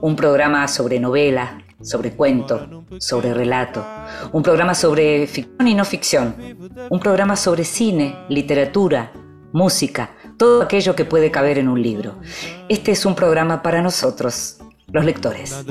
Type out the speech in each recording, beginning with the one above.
Un programa sobre novela, sobre cuento, sobre relato. Un programa sobre ficción y no ficción. Un programa sobre cine, literatura, música, todo aquello que puede caber en un libro. Este es un programa para nosotros, los lectores.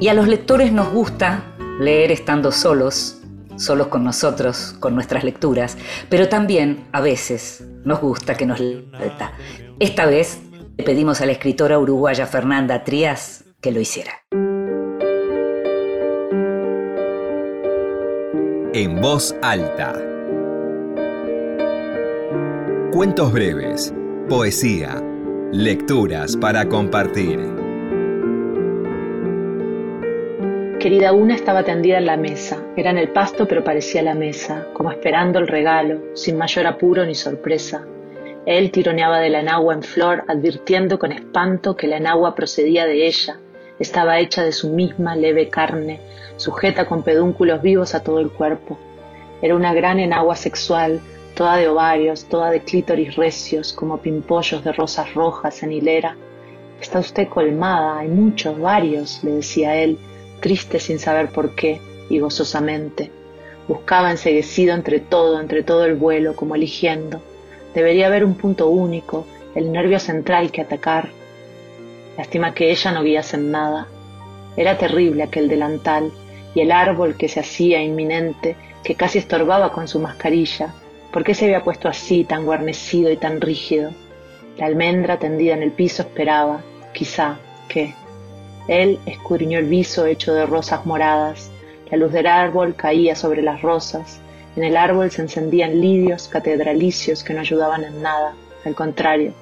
Y a los lectores nos gusta leer estando solos, solos con nosotros, con nuestras lecturas, pero también a veces nos gusta que nos lea. Esta vez le pedimos a la escritora uruguaya Fernanda Trías que lo hiciera. En voz alta. Cuentos breves, poesía, lecturas para compartir. Querida Una estaba tendida en la mesa. Era en el pasto, pero parecía la mesa, como esperando el regalo, sin mayor apuro ni sorpresa. Él tironeaba de la enagua en flor, advirtiendo con espanto que la enagua procedía de ella. Estaba hecha de su misma leve carne, sujeta con pedúnculos vivos a todo el cuerpo. Era una gran enagua sexual, toda de ovarios, toda de clítoris recios, como pimpollos de rosas rojas en hilera. Está usted colmada, hay muchos, varios, le decía él, triste sin saber por qué, y gozosamente. Buscaba enseguecido entre todo, entre todo el vuelo, como eligiendo. Debería haber un punto único, el nervio central que atacar. Lástima que ella no guiase en nada. Era terrible aquel delantal y el árbol que se hacía inminente, que casi estorbaba con su mascarilla. ¿Por qué se había puesto así, tan guarnecido y tan rígido? La almendra tendida en el piso esperaba, quizá, ¿qué? Él escudriñó el viso hecho de rosas moradas. La luz del árbol caía sobre las rosas. En el árbol se encendían lirios catedralicios que no ayudaban en nada, al contrario.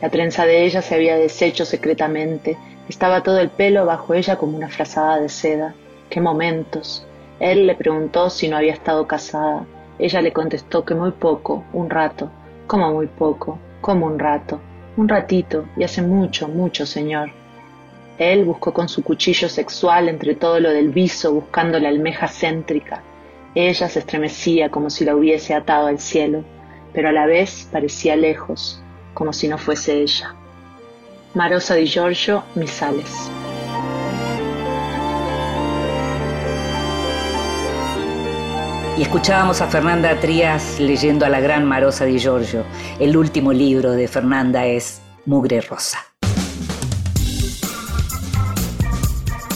La trenza de ella se había deshecho secretamente. Estaba todo el pelo bajo ella como una frazada de seda. ¡Qué momentos! Él le preguntó si no había estado casada. Ella le contestó que muy poco, un rato. ¿Cómo muy poco? ¿Cómo un rato? Un ratito, y hace mucho, mucho, señor. Él buscó con su cuchillo sexual entre todo lo del viso, buscando la almeja céntrica. Ella se estremecía como si la hubiese atado al cielo, pero a la vez parecía lejos, como si no fuese ella. Marosa di Giorgio Misales. Y escuchábamos a Fernanda Trías leyendo a la gran Marosa di Giorgio. El último libro de Fernanda es Mugre Rosa.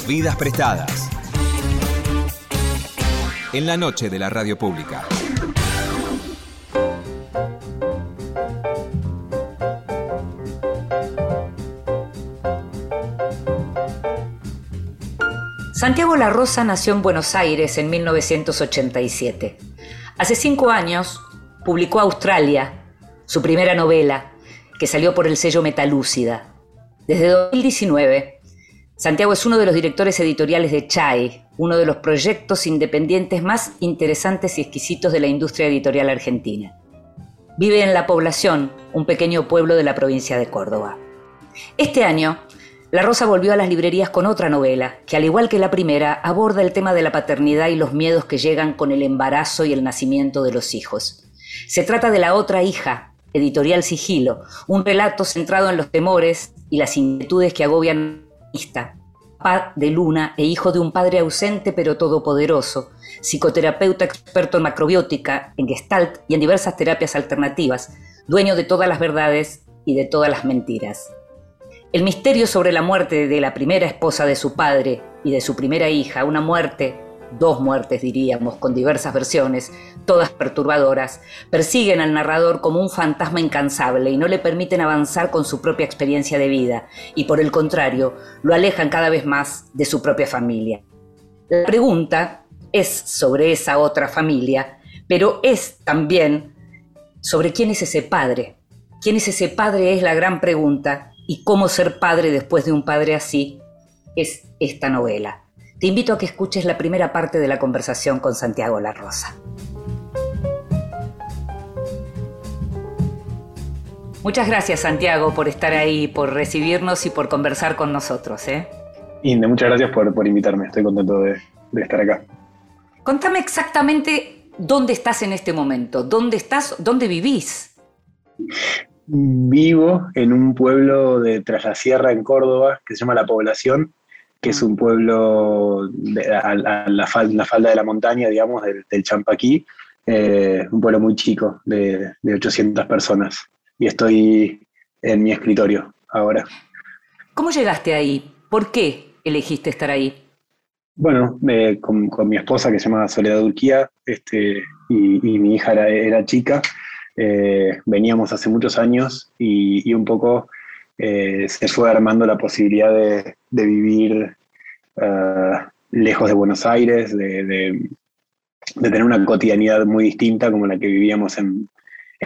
Vidas prestadas. En la noche de la radio pública. Santiago La Rosa nació en Buenos Aires en 1987. Hace cinco años publicó Australia, su primera novela, que salió por el sello Metalúcida. Desde 2019, Santiago es uno de los directores editoriales de Chai, uno de los proyectos independientes más interesantes y exquisitos de la industria editorial argentina. Vive en La Población, un pequeño pueblo de la provincia de Córdoba. Este año, La Rosa volvió a las librerías con otra novela, que al igual que la primera, aborda el tema de la paternidad y los miedos que llegan con el embarazo y el nacimiento de los hijos. Se trata de La otra hija, editorial Sigilo, un relato centrado en los temores y las inquietudes que agobian a de Luna e hijo de un padre ausente pero todopoderoso, psicoterapeuta experto en macrobiótica, en gestalt y en diversas terapias alternativas, dueño de todas las verdades y de todas las mentiras. El misterio sobre la muerte de la primera esposa de su padre y de su primera hija, una muerte, dos muertes diríamos, con diversas versiones, todas perturbadoras, persiguen al narrador como un fantasma incansable y no le permiten avanzar con su propia experiencia de vida, y por el contrario, lo alejan cada vez más de su propia familia. La pregunta es sobre esa otra familia, pero es también sobre quién es ese padre, quién es ese padre es la gran pregunta y cómo ser padre después de un padre así es esta novela. Te invito a que escuches la primera parte de la conversación con Santiago La Rosa. Muchas gracias Santiago por estar ahí, por recibirnos y por conversar con nosotros. ¿eh? Inde, muchas gracias por, invitarme, estoy contento de, de estar acá. Contame exactamente dónde estás en este momento, dónde estás, dónde vivís. Vivo en un pueblo de Tras la Sierra en Córdoba que se llama La Población, que es un pueblo a, la, falda de la montaña, digamos, del, Champaquí, eh, un pueblo muy chico de, de 800 personas. Y estoy en mi escritorio ahora. ¿Cómo llegaste ahí? ¿Por qué elegiste estar ahí? Bueno, con, mi esposa que se llama Soledad Urquía este, y, mi hija era, chica, eh, veníamos hace muchos años y, un poco eh, se fue armando la posibilidad de, vivir eh, lejos de Buenos Aires, de, tener una cotidianidad muy distinta como la que vivíamos en,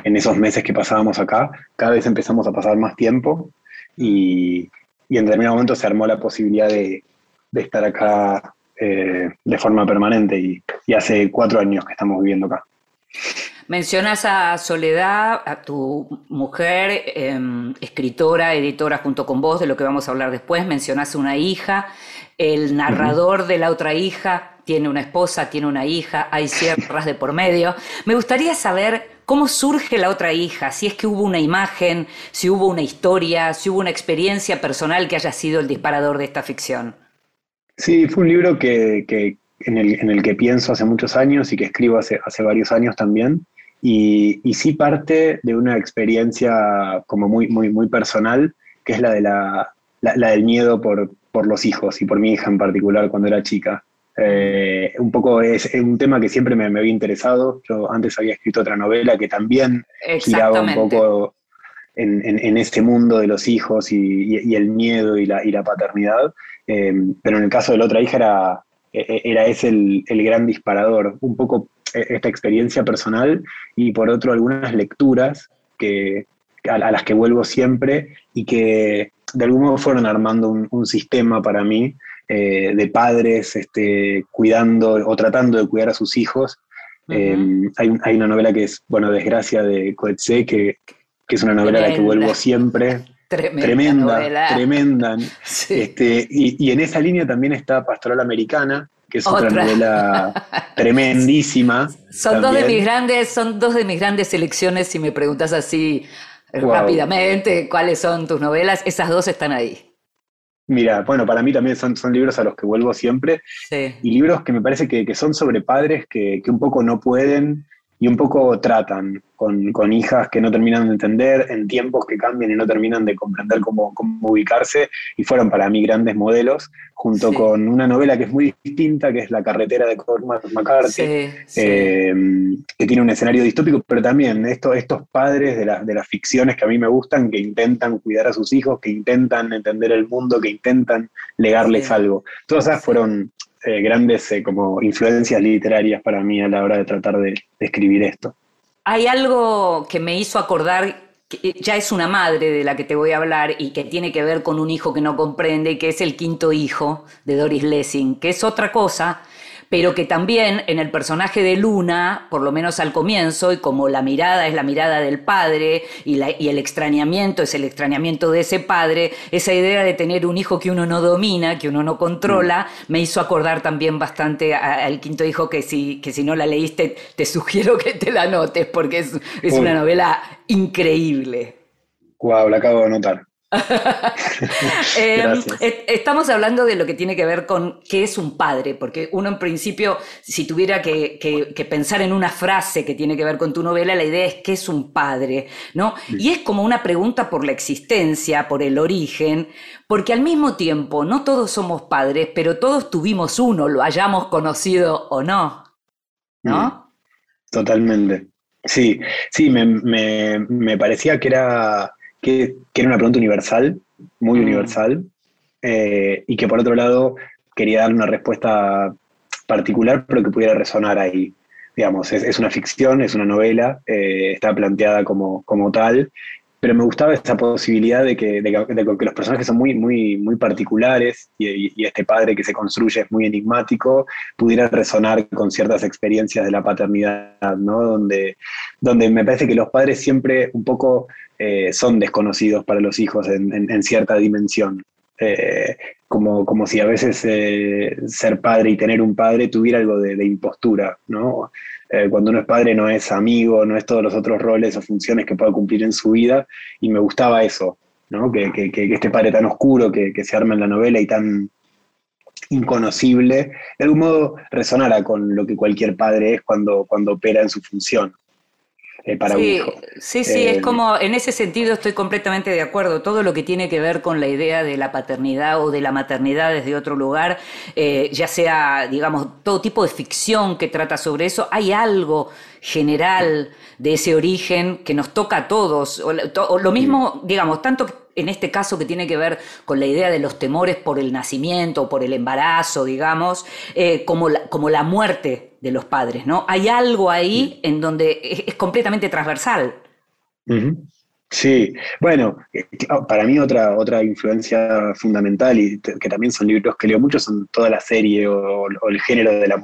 esos meses que pasábamos acá. Cada vez empezamos a pasar más tiempo y, en determinado momento se armó la posibilidad de, estar acá eh, de forma permanente y, hace cuatro años que estamos viviendo acá. Mencionas a Soledad, a tu mujer, em, escritora, editora junto con vos, de lo que vamos a hablar después. Mencionas una hija, el narrador de la otra hija tiene una esposa, tiene una hija, hay sierras de por medio. Me gustaría saber cómo surge la otra hija, si es que hubo una imagen, si hubo una historia, si hubo una experiencia personal que haya sido el disparador de esta ficción. Sí, fue un libro que, en, el, que pienso hace muchos años y que escribo hace, hace varios años también. Y, sí parte de una experiencia como muy, muy, muy personal, que es la, de la, del miedo por, por los hijos y por mi hija en particular cuando era chica. Eh, un poco es, un tema que siempre me, había interesado. Yo antes había escrito otra novela que también giraba un poco en, en, este mundo de los hijos y, el miedo y la, y la paternidad. Em, pero en el caso de la otra hija era, e, e, era ese el, gran disparador, un poco esta experiencia personal y por otro algunas lecturas que, a, las que vuelvo siempre y que de algún modo fueron armando un, sistema para mí eh, de padres este, cuidando o tratando de cuidar a sus hijos. Em, hay, hay, una novela que es, bueno, Desgracia de Coetzee, que, que es una novela a la que vuelvo siempre. Tremenda, tremenda. Este, y, en esa línea también está Pastoral Americana, que es otra, novela tremendísima. Son dos de mis grandes, son dos de mis grandes selecciones, si me preguntas así rápidamente cuáles son tus novelas, esas dos están ahí. Mira, bueno, para mí también son, son libros a los que vuelvo siempre. Y libros que me parece que, son sobre padres que, que, un poco no pueden y un poco tratan con, hijas que no terminan de entender, en tiempos que cambian y no terminan de comprender cómo, ubicarse, y fueron para mí grandes modelos, junto con una novela que es muy distinta, que es La carretera de Cormac McCarthy, eh, que tiene un escenario distópico, pero también estos padres de, de las ficciones que a mí me gustan, que intentan cuidar a sus hijos, que intentan entender el mundo, que intentan legarles algo. Todas esas fueron eh, grandes eh, como influencias literarias para mí a la hora de tratar de, escribir esto. Hay algo que me hizo acordar que ya es una madre de la que te voy a hablar y que tiene que ver con un hijo que no comprende, que es el quinto hijo de Doris Lessing, que es otra cosa, pero que también en el personaje de Luna, por lo menos al comienzo, y como la mirada es la mirada del padre y, el extrañamiento es el extrañamiento de ese padre, esa idea de tener un hijo que uno no domina, que uno no controla, mm. me hizo acordar también bastante al quinto hijo que si, que si no la leíste, te sugiero que te la notes, porque es, una novela increíble. Wow, la acabo de anotar. Em, estamos hablando de lo que tiene que ver con qué es un padre, porque uno en principio, si tuviera que, pensar en una frase que tiene que ver con tu novela, la idea es qué es un padre, ¿no? Y es como una pregunta por la existencia, por el origen, porque al mismo tiempo no todos somos padres, pero todos tuvimos uno, lo hayamos conocido o no, ¿no? Mm, totalmente. Sí, sí, me parecía que era que, era una pregunta universal, muy mm. universal, eh, y que por otro lado quería dar una respuesta particular, pero que pudiera resonar ahí. Digamos, es, una ficción, es una novela, eh, está planteada como, como tal, pero me gustaba esa posibilidad de que, de que, los personajes son muy, muy, muy particulares y, este padre que se construye es muy enigmático, pudiera resonar con ciertas experiencias de la paternidad, ¿no? Donde, donde me parece que los padres siempre un poco eh, son desconocidos para los hijos en, cierta dimensión. Eh, como, como si a veces eh, ser padre y tener un padre tuviera algo de, de impostura, ¿no? Eh, cuando uno es padre no es amigo, no es todos los otros roles o funciones que pueda cumplir en su vida, y me gustaba eso, ¿no? que, este padre tan oscuro que, se arma en la novela y tan inconocible, de algún modo resonara con lo que cualquier padre es cuando, cuando opera en su función. Eh, para sí, un hijo. Sí, sí, es eh, como, en ese sentido estoy completamente de acuerdo. Todo lo que tiene que ver con la idea de la paternidad o de la maternidad desde otro lugar, eh, ya sea, digamos, todo tipo de ficción que trata sobre eso, hay algo general de ese origen que nos toca a todos. O, lo mismo, digamos, tanto en este caso que tiene que ver con la idea de los temores por el nacimiento por el embarazo, digamos, como, la, como la muerte de los padres, ¿no? Hay algo ahí en donde es, completamente transversal. Sí, bueno, eh, para mí otra, otra influencia fundamental y que también son libros que leo mucho son toda la serie o, el género de la,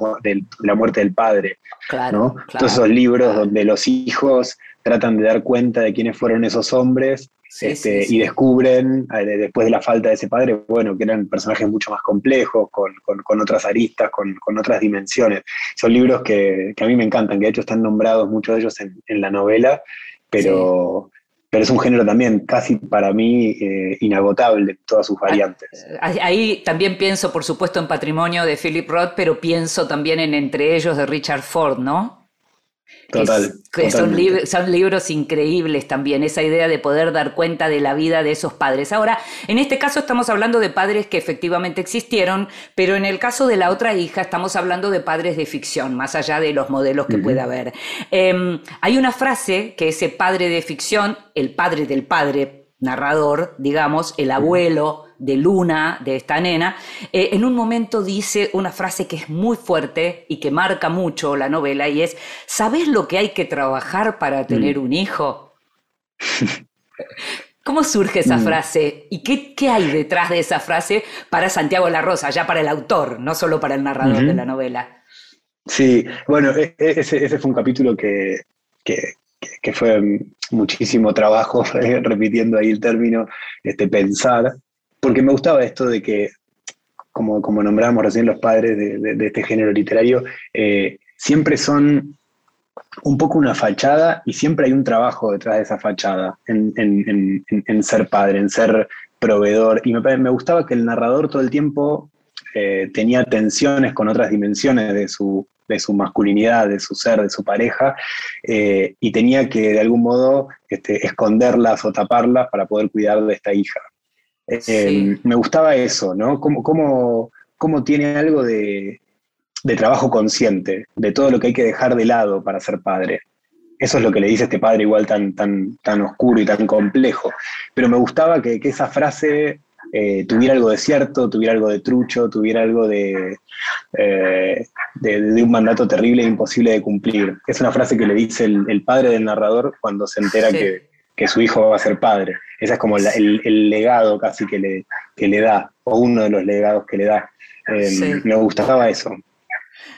la, muerte del padre. Claro, Todos esos libros donde los hijos tratan de dar cuenta de quiénes fueron esos hombres este, y descubren, eh, después de la falta de ese padre, bueno, que eran personajes mucho más complejos, con, otras aristas, con, otras dimensiones. Son libros que, a mí me encantan, que de hecho están nombrados muchos de ellos en, la novela, pero, pero es un género también casi para mí eh, inagotable en todas sus variantes. Ahí también pienso, por supuesto, en Patrimonio de Philip Roth, pero pienso también en Entre ellos de Richard Ford, ¿no? Total. son, son, libros increíbles también, esa idea de poder dar cuenta de la vida de esos padres. Ahora, en este caso estamos hablando de padres que efectivamente existieron, pero en el caso de la otra hija estamos hablando de padres de ficción, más allá de los modelos que pueda haber. Em, hay una frase que ese padre de ficción, el padre del padre narrador, digamos, el abuelo, de Luna, de esta nena, eh, en un momento dice una frase que es muy fuerte y que marca mucho la novela y es, ¿sabes lo que hay que trabajar para tener mm. un hijo? ¿Cómo surge esa mm. frase? ¿Y qué, hay detrás de esa frase para Santiago La Rosa, ya para el autor, no solo para el narrador de la novela? Sí, bueno, e, e, ese, fue un capítulo que, fue muchísimo trabajo, repitiendo ahí el término, este, pensar, porque me gustaba esto de que, como, como nombrábamos recién los padres de, este género literario, eh, siempre son un poco una fachada y siempre hay un trabajo detrás de esa fachada en, ser padre, en ser proveedor. Y me, me, gustaba que el narrador todo el tiempo eh, tenía tensiones con otras dimensiones de su, de su masculinidad, de su ser, de su pareja, eh, y tenía que de algún modo este, esconderlas o taparlas para poder cuidar de esta hija. Eh, me gustaba eso, ¿no? Cómo, tiene algo de, trabajo consciente, de todo lo que hay que dejar de lado para ser padre. Eso es lo que le dice este padre igual tan, tan, tan oscuro y tan complejo. Pero me gustaba que, esa frase eh, tuviera algo de cierto, tuviera algo de trucho, tuviera algo de, eh, de, un mandato terrible e imposible de cumplir. Es una frase que le dice el, padre del narrador cuando se entera que, que su hijo va a ser padre. Ese es como el, legado casi que le, le da, o uno de los legados que le da. Em, me gustaba eso.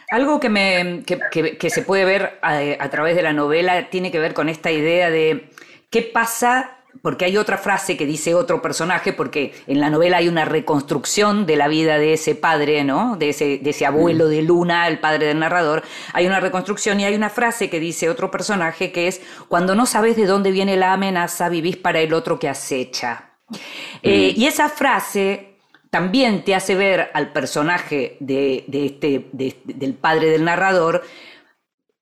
Algo que, me, que, se puede ver a, a, través de la novela tiene que ver con esta idea de qué pasa porque hay otra frase que dice otro personaje, porque en la novela hay una reconstrucción de la vida de ese padre, ¿no? De ese, de ese abuelo de Luna, el padre del narrador. Hay una reconstrucción y hay una frase que dice otro personaje que es, cuando no sabes de dónde viene la amenaza, vivís para el otro que acecha. Eh, y esa frase también te hace ver al personaje de, este, del padre del narrador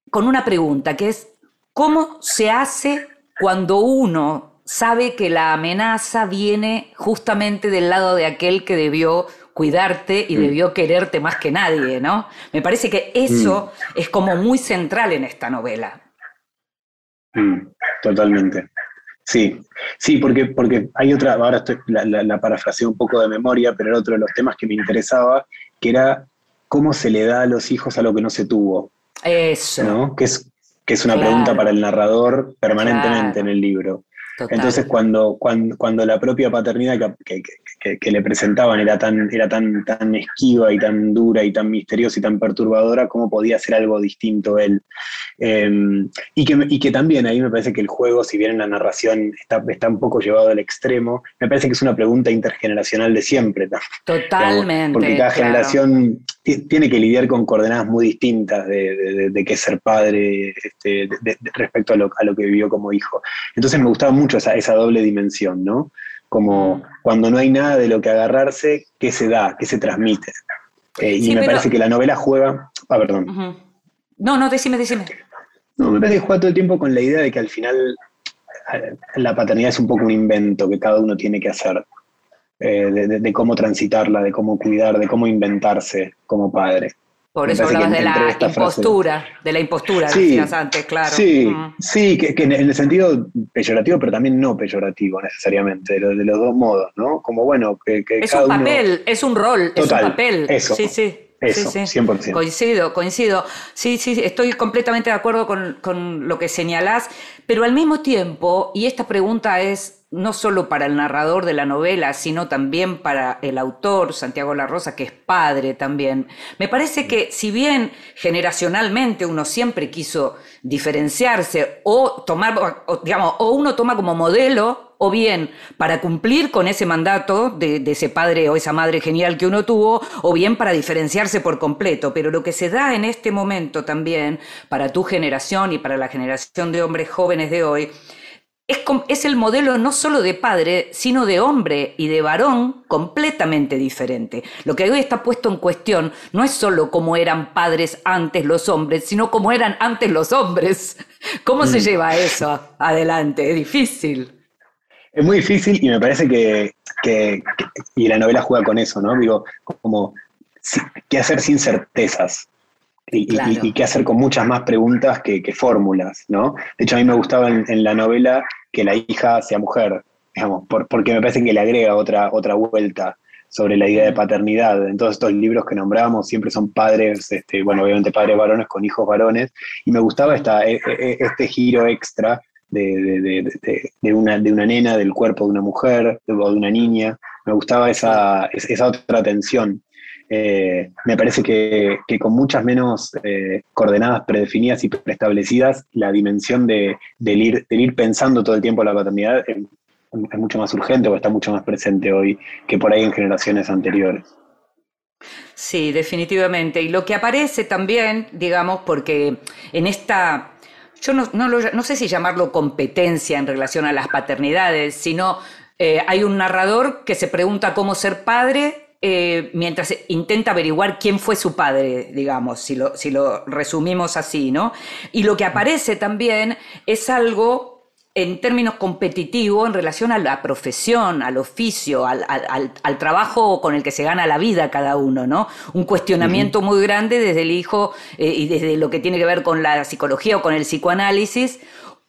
con una pregunta, que es, ¿cómo se hace cuando uno sabe que la amenaza viene justamente del lado de aquel que debió cuidarte y mm. debió quererte más que nadie, ¿no? Me parece que eso mm. es como muy central en esta novela. Mm, totalmente. Sí, sí, porque, porque hay otra, ahora estoy, la, la, parafraseo un poco de memoria, pero era otro de los temas que me interesaba, que era cómo se le da a los hijos a lo que no se tuvo. Eso. ¿no? Que es, que es una pregunta para el narrador permanentemente en el libro. Entonces, cuando, cuando, cuando, la propia paternidad que, que, le presentaban era tan, era tan, tan esquiva y tan dura y tan misteriosa y tan perturbadora, ¿cómo podía ser algo distinto él? Em, y, que, y que también ahí me parece que el juego, si bien en la narración está, está un poco llevado al extremo, me parece que es una pregunta intergeneracional de siempre. Totalmente. porque cada generación tiene que lidiar con coordenadas muy distintas de, de, qué es ser padre este, respecto a lo, a lo, que vivió como hijo. Entonces me gustaba mucho esa, esa doble dimensión, ¿no? Como mm. cuando no hay nada de lo que agarrarse, ¿qué se da? ¿Qué se transmite? Eh, y me parece que la novela juega... Ah, perdón. No, no, decime, decime. No, me parece que juega todo el tiempo con la idea de que al final eh, la paternidad es un poco un invento que cada uno tiene que hacer. Eh, de, cómo transitarla, de cómo cuidar, de cómo inventarse como padre. Por eso hablabas de la impostura, de la impostura, decías antes, claro. Sí, sí que, en el sentido peyorativo, pero también no peyorativo necesariamente, de, los dos modos, ¿no? Como bueno, que, Es un papel, es un rol, es un papel. Eso. Sí, sí. Eso, sí, sí. 100%. Coincido, coincido. Sí, sí, estoy completamente de acuerdo con, con lo que señalás, pero al mismo tiempo, y esta pregunta es no solo para el narrador de la novela, sino también para el autor, Santiago La Rosa, que es padre también. Me parece que si bien generacionalmente uno siempre quiso diferenciarse o tomar, digamos, o uno toma como modelo, o bien para cumplir con ese mandato de ese padre o esa madre genial que uno tuvo, o bien para diferenciarse por completo. Pero lo que se da en este momento también, para tu generación y para la generación de hombres jóvenes de hoy, es, el modelo no solo de padre, sino de hombre y de varón completamente diferente. Lo que hoy está puesto en cuestión no es solo cómo eran padres antes los hombres, sino cómo eran antes los hombres. ¿Cómo se mm. lleva eso adelante? Es difícil. Es muy difícil y me parece que, y la novela juega con eso, ¿no? Digo, como, ¿qué hacer sin certezas? Y, qué hacer con muchas más preguntas que, fórmulas, ¿no? De hecho, a mí me gustaba en, la novela que la hija sea mujer, digamos, porque me parece que le agrega otra, otra vuelta sobre la idea de paternidad. En todos estos libros que nombramos siempre son padres, este, bueno, obviamente padres varones con hijos varones, y me gustaba esta, e, e, e, este giro extra de, de, una, de una nena, del cuerpo de una mujer o de una niña. Me gustaba esa, esa otra tensión. Eh, me parece que, con muchas menos eh, coordenadas predefinidas y preestablecidas, la dimensión de, del, ir, ir pensando todo el tiempo la paternidad es, mucho más urgente o está mucho más presente hoy que por ahí en generaciones anteriores. Sí, definitivamente. Y lo que aparece también, digamos, porque en esta, yo no, no, sé si llamarlo competencia en relación a las paternidades, sino eh, hay un narrador que se pregunta cómo ser padre eh, mientras intenta averiguar quién fue su padre, digamos, si lo, si lo resumimos así, ¿no? Y lo que aparece también es algo en términos competitivos en relación a la profesión, al oficio, al, trabajo con el que se gana la vida cada uno, ¿no? Un cuestionamiento muy grande desde el hijo eh, y desde lo que tiene que ver con la psicología o con el psicoanálisis,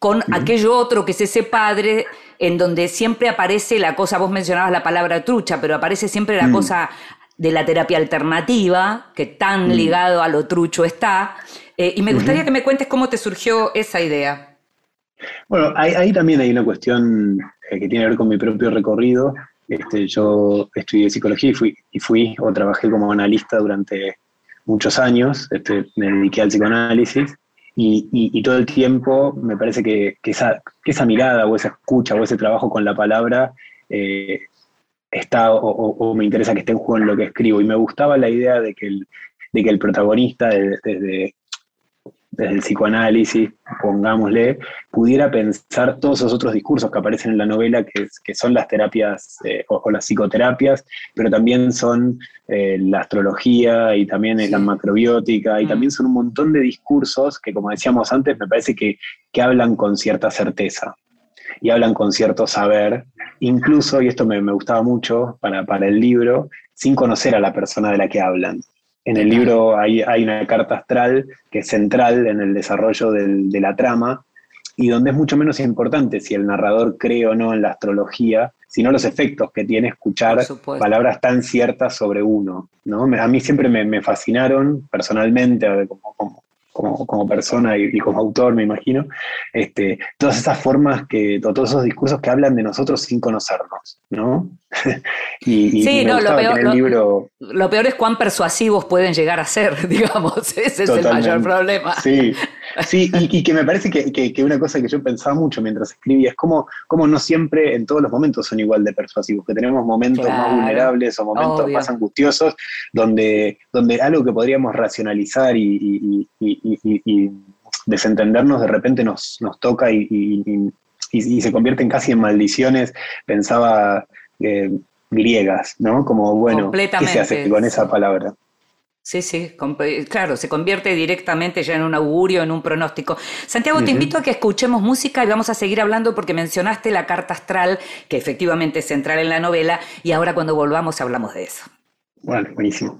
con aquello otro que es ese padre en donde siempre aparece la cosa, vos mencionabas la palabra trucha, pero aparece siempre la mm. cosa de la terapia alternativa, que tan mm. ligado a lo trucho está. Eh, y me gustaría que me cuentes cómo te surgió esa idea. Bueno, ahí, también hay una cuestión eh, que tiene que ver con mi propio recorrido. Este, yo estudié psicología y fui, y fui o trabajé como analista durante muchos años. Este, me dediqué al psicoanálisis y, todo el tiempo me parece que, esa, mirada o esa escucha o ese trabajo con la palabra eh, está o, me interesa que esté en juego en lo que escribo. Y me gustaba la idea de que el, de que el protagonista, desde, desde el psicoanálisis, pongámosle, pudiera pensar todos esos otros discursos que aparecen en la novela, que, que son las terapias eh, o, las psicoterapias, pero también son eh, la astrología y también es la macrobiótica, y mm. también son un montón de discursos que, como decíamos antes, me parece que, que hablan con cierta certeza y hablan con cierto saber, incluso, y esto me, me gustaba mucho para, para el libro, sin conocer a la persona de la que hablan. En el libro hay, una carta astral que es central en el desarrollo de la trama y donde es mucho menos importante si el narrador cree o no en la astrología, sino los efectos que tiene escuchar palabras tan ciertas sobre uno. ¿no? A mí siempre me, fascinaron personalmente, como, como, persona y, como autor, me imagino, este, todas esas formas que, todos esos discursos que hablan de nosotros sin conocernos, ¿no? y, sí, no, lo peor, libro... lo peor es cuán persuasivos pueden llegar a ser, digamos, ese es el mayor problema. Sí, sí y, que me parece que, una cosa que yo pensaba mucho mientras escribía es cómo, cómo no siempre en todos los momentos son igual de persuasivos, que tenemos momentos más vulnerables o momentos más angustiosos donde, donde algo que podríamos racionalizar y, desentendernos de repente nos, nos toca y, se convierten casi en maldiciones, pensaba eh, griegas, ¿no? Como, bueno, ¿qué se hace con esa palabra? Sí, sí, claro, se convierte directamente ya en un augurio, en un pronóstico. Santiago, te invito a que escuchemos música y vamos a seguir hablando porque mencionaste la carta astral, que efectivamente es central en la novela, y ahora cuando volvamos hablamos de eso. Bueno, buenísimo.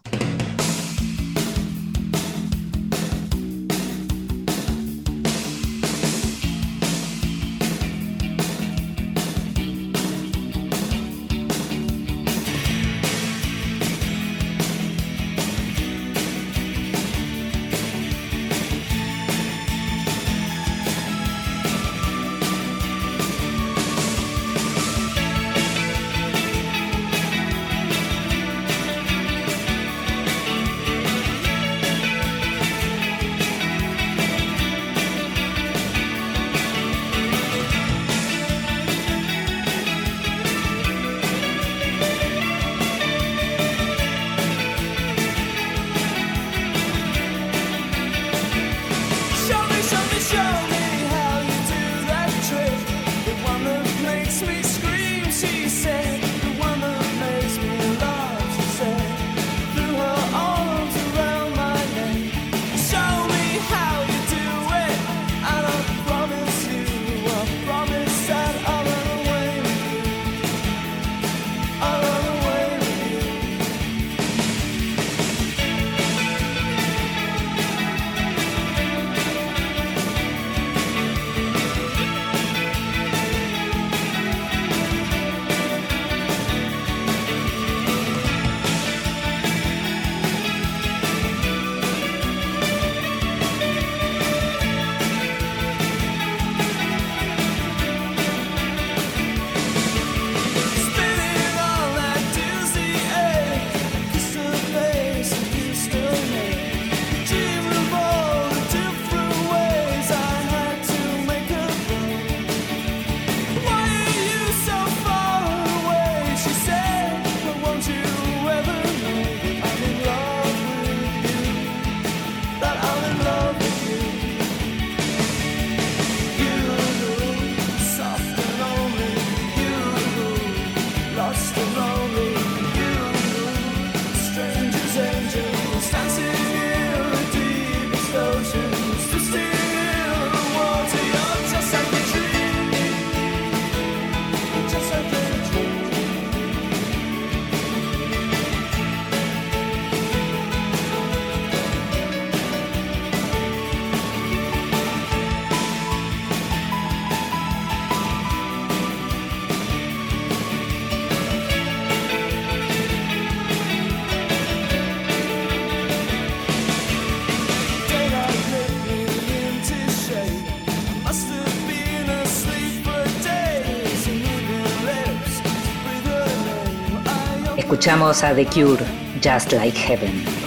Escuchamos a The Cure, Just Like Heaven.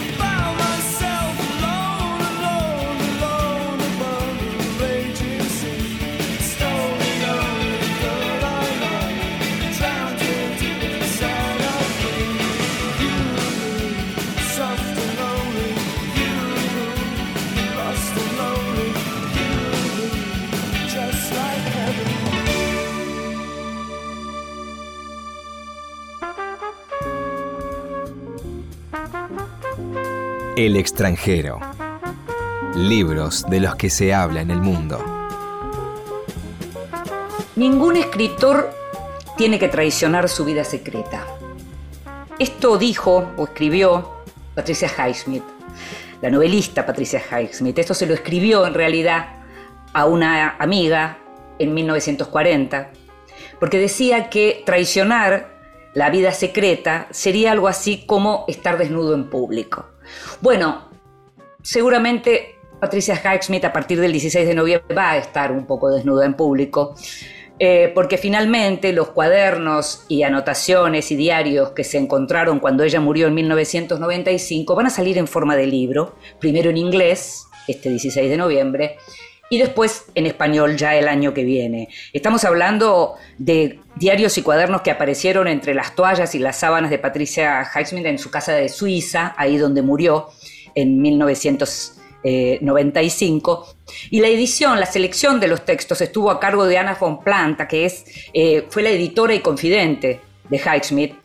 El extranjero. Libros de los que se habla en el mundo. Ningún escritor tiene que traicionar su vida secreta. Esto dijo o escribió Patricia Highsmith, la novelista Patricia Highsmith. Esto se lo escribió en realidad a una amiga en 1940, porque decía que traicionar la vida secreta sería algo así como estar desnudo en público. Bueno, seguramente Patricia Highsmith a partir del 16 de noviembre va a estar un poco desnuda en público, eh, porque finalmente los cuadernos y anotaciones y diarios que se encontraron cuando ella murió en 1995 van a salir en forma de libro, primero en inglés, este 16 de noviembre, y después en español ya el año que viene. Estamos hablando de diarios y cuadernos que aparecieron entre las toallas y las sábanas de Patricia Highsmith en su casa de Suiza, ahí donde murió en 1995. Y la edición, la selección de los textos estuvo a cargo de Ana von Planta, que es, eh, fue la editora y confidente de Highsmith.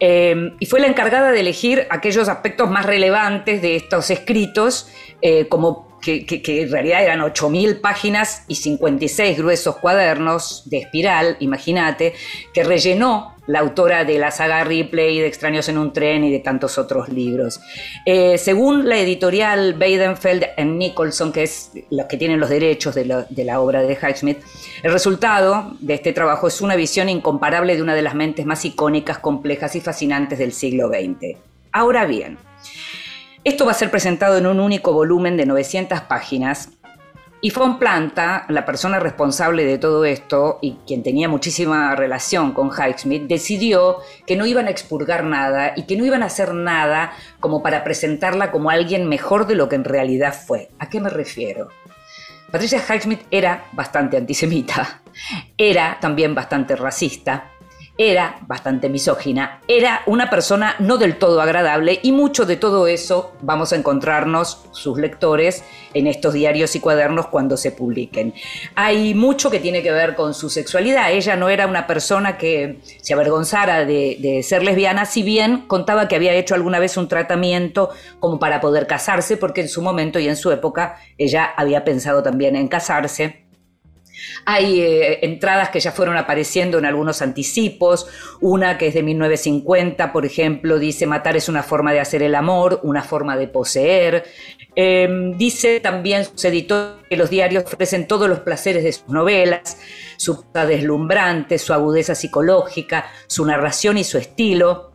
Eh, y fue la encargada de elegir aquellos aspectos más relevantes de estos escritos, eh, como que, en realidad eran 8.000 páginas y 56 gruesos cuadernos de espiral, imagínate, que rellenó la autora de la saga Ripley, de Extraños en un tren y de tantos otros libros. Eh, según la editorial Weidenfeld Nicholson, que es los que tienen los derechos de, la obra de Highsmith, el resultado de este trabajo es una visión incomparable de una de las mentes más icónicas, complejas y fascinantes del siglo XX. Ahora bien, esto va a ser presentado en un único volumen de 900 páginas y Von Planta, la persona responsable de todo esto y quien tenía muchísima relación con Highsmith, decidió que no iban a expurgar nada y que no iban a hacer nada como para presentarla como alguien mejor de lo que en realidad fue. ¿A qué me refiero? Patricia Highsmith era bastante antisemita, era también bastante racista, era bastante misógina, era una persona no del todo agradable y mucho de todo eso vamos a encontrarnos, sus lectores, en estos diarios y cuadernos cuando se publiquen. Hay mucho que tiene que ver con su sexualidad. Ella no era una persona que se avergonzara de, ser lesbiana, si bien contaba que había hecho alguna vez un tratamiento como para poder casarse, porque en su momento y en su época ella había pensado también en casarse hay eh, entradas que ya fueron apareciendo en algunos anticipos, una que es de 1950, por ejemplo, dice matar es una forma de hacer el amor, una forma de poseer. Em, dice también su editor que los diarios ofrecen todos los placeres de sus novelas, su deslumbrante, su agudeza psicológica, su narración y su estilo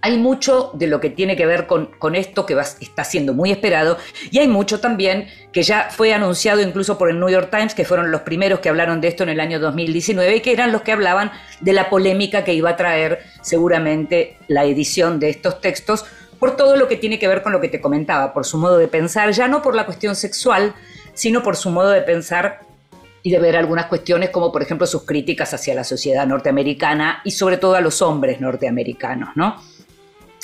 hay mucho de lo que tiene que ver con, esto que está siendo muy esperado y hay mucho también que ya fue anunciado incluso por el New York Times, que fueron los primeros que hablaron de esto en el año 2019 y que eran los que hablaban de la polémica que iba a traer seguramente la edición de estos textos por todo lo que tiene que ver con lo que te comentaba, por su modo de pensar, ya no por la cuestión sexual, sino por su modo de pensar y de ver algunas cuestiones como por ejemplo sus críticas hacia la sociedad norteamericana y sobre todo a los hombres norteamericanos, ¿no?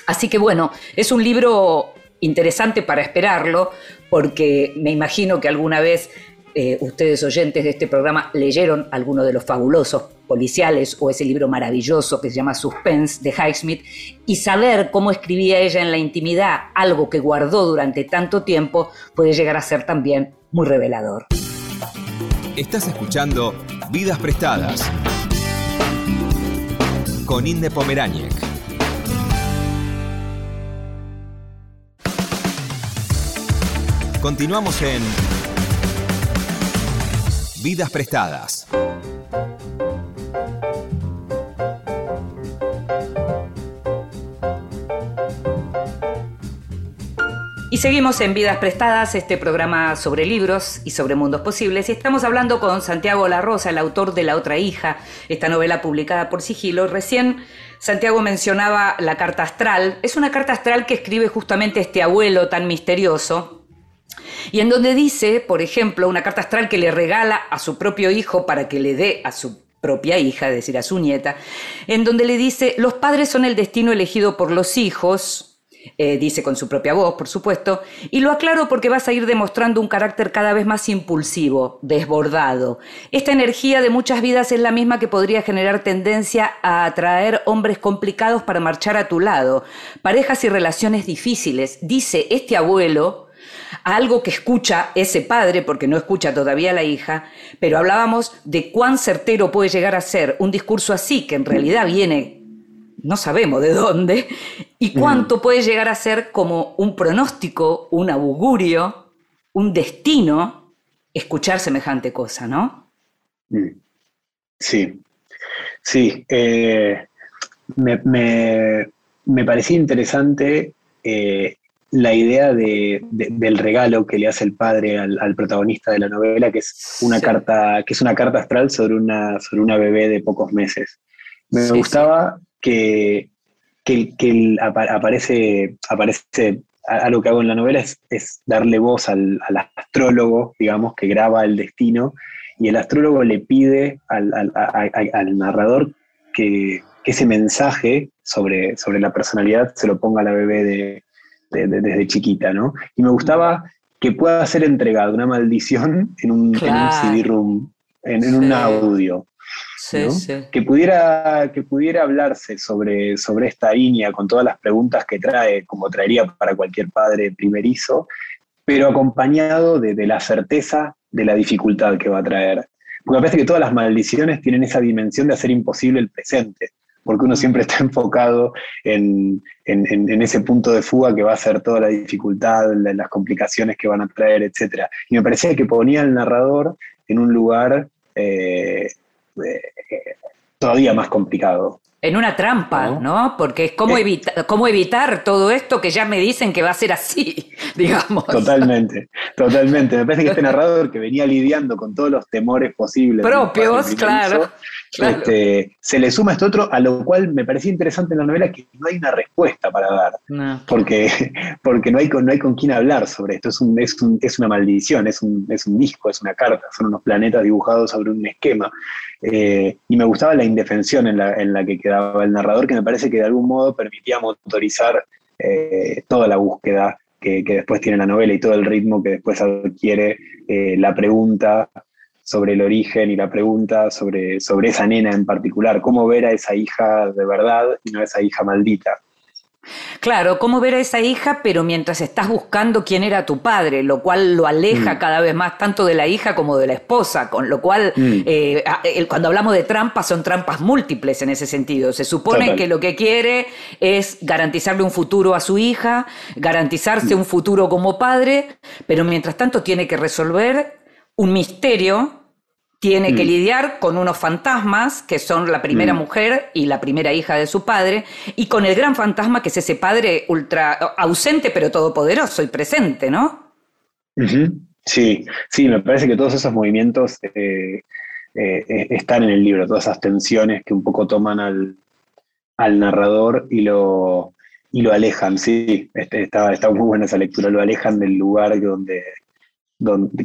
Así que bueno, es un libro interesante para esperarlo, porque me imagino que alguna vez eh, ustedes oyentes de este programa leyeron alguno de los fabulosos policiales o ese libro maravilloso que se llama Suspense de Highsmith y saber cómo escribía ella en la intimidad algo que guardó durante tanto tiempo puede llegar a ser también muy revelador. Estás escuchando Vidas Prestadas con Inde Pomeráñez. Continuamos en Vidas Prestadas. Y seguimos en Vidas Prestadas, este programa sobre libros y sobre mundos posibles. Y estamos hablando con Santiago La Rosa, el autor de La otra hija, esta novela publicada por Sigilo. Recién Santiago mencionaba la carta astral. Es una carta astral que escribe justamente este abuelo tan misterioso, y en donde dice, por ejemplo, una carta astral que le regala a su propio hijo para que le dé a su propia hija, es decir, a su nieta, en donde le dice, los padres son el destino elegido por los hijos, eh, dice con su propia voz, por supuesto, y lo aclaro porque vas a ir demostrando un carácter cada vez más impulsivo, desbordado. Esta energía de muchas vidas es la misma que podría generar tendencia a atraer hombres complicados para marchar a tu lado, parejas y relaciones difíciles, dice este abuelo, algo que escucha ese padre, porque no escucha todavía a la hija, pero hablábamos de cuán certero puede llegar a ser un discurso así, que en realidad viene, no sabemos de dónde, y cuánto puede llegar a ser como un pronóstico, un augurio, un destino, escuchar semejante cosa, ¿no? Mm. Sí, sí. Eh, me, parecía interesante eh, la idea del regalo que le hace el padre al, protagonista de la novela, que es una carta, que es una carta astral sobre una, sobre una bebé de pocos meses. Me gustaba que, que, aparece, aparece algo que hago en la novela es, darle voz al, astrólogo, digamos, que graba el destino, y el astrólogo le pide al, narrador que, ese mensaje sobre, sobre la personalidad se lo ponga a la bebé desde chiquita, ¿no? Y me gustaba que pueda ser entregado una maldición en un, CD-room, en, un audio. Que, pudiera, que pudiera hablarse sobre, sobre esta línea con todas las preguntas que trae, como traería para cualquier padre primerizo, pero acompañado de, la certeza de la dificultad que va a traer. Porque me parece que todas las maldiciones tienen esa dimensión de hacer imposible el presente, porque uno siempre está enfocado en, ese punto de fuga que va a ser toda la dificultad, las complicaciones que van a traer, etc. Y me parecía que ponía al narrador en un lugar eh, eh, todavía más complicado. En una trampa, ¿no? Porque es cómo, eh, cómo evitar todo esto que ya me dicen que va a ser así, digamos. Totalmente, totalmente. Me parece que este narrador que venía lidiando con todos los temores posibles. Propios, claro. Este, se le suma esto otro, a lo cual me parecía interesante en la novela que no hay una respuesta para dar, porque, porque no, hay con, no hay con quién hablar sobre esto, es, un, es, un, es una maldición, es un, es un, disco, es una carta, son unos planetas dibujados sobre un esquema. Eh, y me gustaba la indefensión en la, en la que quedaba el narrador, que me parece que de algún modo permitía motorizar eh, toda la búsqueda que, después tiene la novela y todo el ritmo que después adquiere eh, la pregunta sobre el origen y la pregunta sobre, sobre esa nena en particular, cómo ver a esa hija de verdad y no a esa hija maldita. Claro, cómo ver a esa hija, pero mientras estás buscando quién era tu padre, lo cual lo aleja mm. cada vez más tanto de la hija como de la esposa, con lo cual mm. eh, cuando hablamos de trampas son trampas múltiples en ese sentido. Se supone que lo que quiere es garantizarle un futuro a su hija, garantizarse mm. un futuro como padre, pero mientras tanto tiene que resolver un misterio, tiene que mm. lidiar con unos fantasmas, que son la primera mm. mujer y la primera hija de su padre, y con el gran fantasma que es ese padre ultra ausente pero todopoderoso y presente, ¿no? Sí, sí, me parece que todos esos movimientos eh, eh, están en el libro, todas esas tensiones que un poco toman al, narrador y lo, y lo alejan, sí, está, está muy buena esa lectura, lo alejan del lugar donde,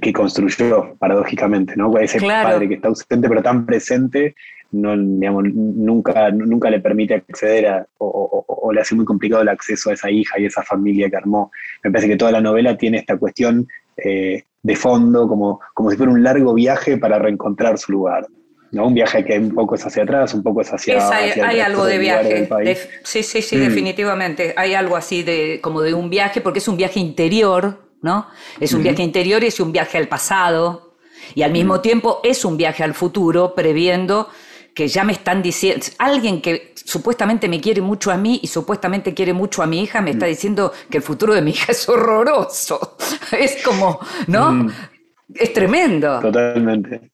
que construyó, paradójicamente, ¿no? Ese padre que está ausente pero tan presente, no, nunca, nunca le permite acceder a, o, le hace muy complicado el acceso a esa hija y esa familia que armó. Me parece que toda la novela tiene esta cuestión eh, de fondo, como, como si fuera un largo viaje para reencontrar su lugar. ¿no? Un viaje que un poco es hacia atrás, un poco es hacia, hay, hay algo de viaje. sí, sí, sí, mm. definitivamente. Hay algo así de como de un viaje, porque es un viaje interior, ¿no? Es un viaje interior y es un viaje al pasado y al mismo tiempo es un viaje al futuro previendo que ya me están diciendo, alguien que supuestamente me quiere mucho a mí y supuestamente quiere mucho a mi hija me está diciendo que el futuro de mi hija es horroroso. Es como, ¿no? Es tremendo. Totalmente.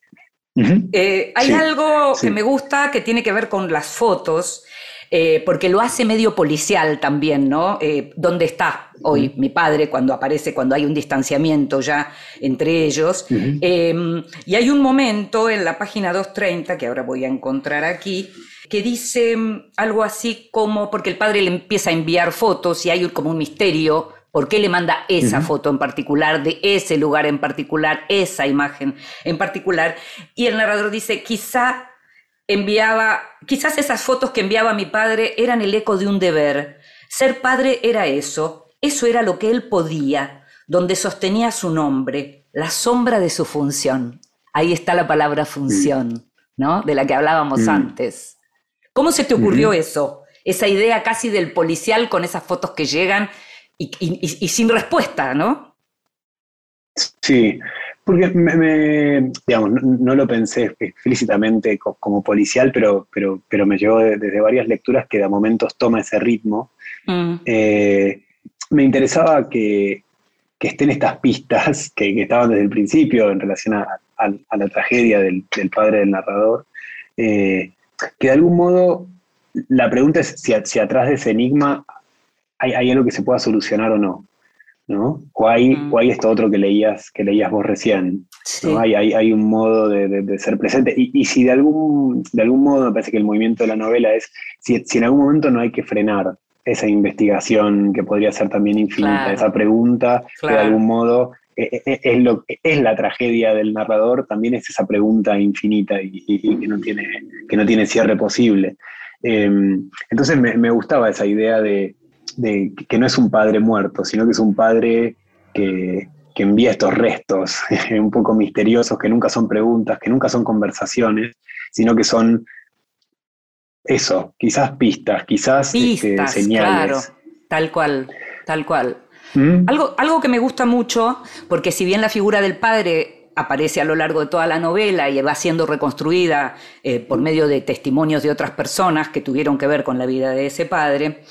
Eh, hay algo que me gusta que tiene que ver con las fotos eh, porque lo hace medio policial también, ¿no? Eh, ¿Dónde está hoy mi padre cuando aparece, cuando hay un distanciamiento ya entre ellos? Em, y hay un momento en la página 230, que ahora voy a encontrar aquí, que dice mm, algo así como, porque el padre le empieza a enviar fotos y hay como un misterio ¿Por qué le manda esa foto en particular, de ese lugar en particular, esa imagen en particular? Y el narrador dice, quizá enviaba, quizás esas fotos que enviaba mi padre eran el eco de un deber. Ser padre era eso, eso era lo que él podía, donde sostenía su nombre, la sombra de su función. Ahí está la palabra función, ¿no? De la que hablábamos mm. antes. ¿Cómo se te ocurrió eso? Esa idea casi del policial con esas fotos que llegan y, y sin respuesta, ¿no? Sí, porque me, digamos, no, lo pensé explícitamente como policial, pero, pero, pero me llevó desde varias lecturas que de momentos toma ese ritmo. Mm. Eh, me interesaba que, estén estas pistas que, estaban desde el principio en relación a, la tragedia del, padre del narrador, eh, que de algún modo la pregunta es si, si atrás de ese enigma hay, hay, algo que se pueda solucionar o no. ¿No? O hay, Mm. o hay esto otro que leías, que leías vos recién. Sí. ¿no? Hay, hay, hay un modo de, de- de ser presente. Y, y si de algún, de algún modo me parece que el movimiento de la novela es, si, si en algún momento no hay que frenar esa investigación que podría ser también infinita, Claro. esa pregunta, que de Claro. algún modo eh, eh, es, lo, es la tragedia del narrador, también es esa pregunta infinita y, y- y que, no tiene, que no tiene cierre posible. Eh, entonces me, me gustaba esa idea de, de que no es un padre muerto, sino que es un padre que, que envía estos restos un poco misteriosos, que nunca son preguntas, que nunca son conversaciones, sino que son eso, quizás pistas, quizás este, señales. claro, tal cual, tal cual. ¿Mm? Algo, algo que me gusta mucho, porque si bien la figura del padre aparece a lo largo de toda la novela y va siendo reconstruida eh, por medio de testimonios de otras personas que tuvieron que ver con la vida de ese padre,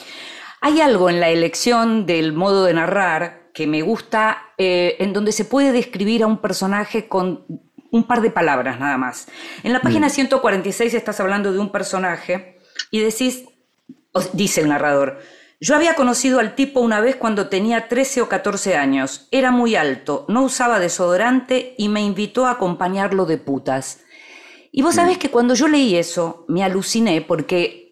hay algo en la elección del modo de narrar que me gusta, eh, en donde se puede describir a un personaje con un par de palabras nada más. En la página 146 estás hablando de un personaje y decís, dice el narrador, yo había conocido al tipo una vez cuando tenía 13 o 14 años. Era muy alto, no usaba desodorante y me invitó a acompañarlo de putas. Y vos sabés que cuando yo leí eso, me aluciné porque,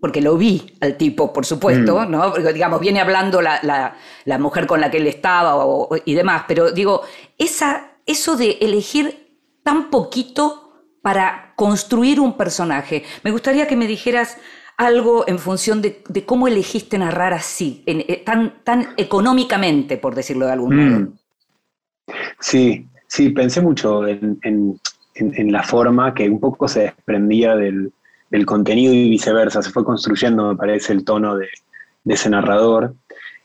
porque lo vi al tipo, por supuesto, ¿no? Porque, digamos, viene hablando la, la- la mujer con la que él estaba o- o- y demás, pero digo, esa, eso de elegir tan poquito para construir un personaje. Me gustaría que me dijeras algo en función de, de cómo elegiste narrar así, en- eh, tan, tan económicamente, por decirlo de algún modo. Mm. Sí, sí, pensé mucho en- en la forma que un poco se desprendía del, del contenido y viceversa. Se fue construyendo, me parece, el tono de, de ese narrador.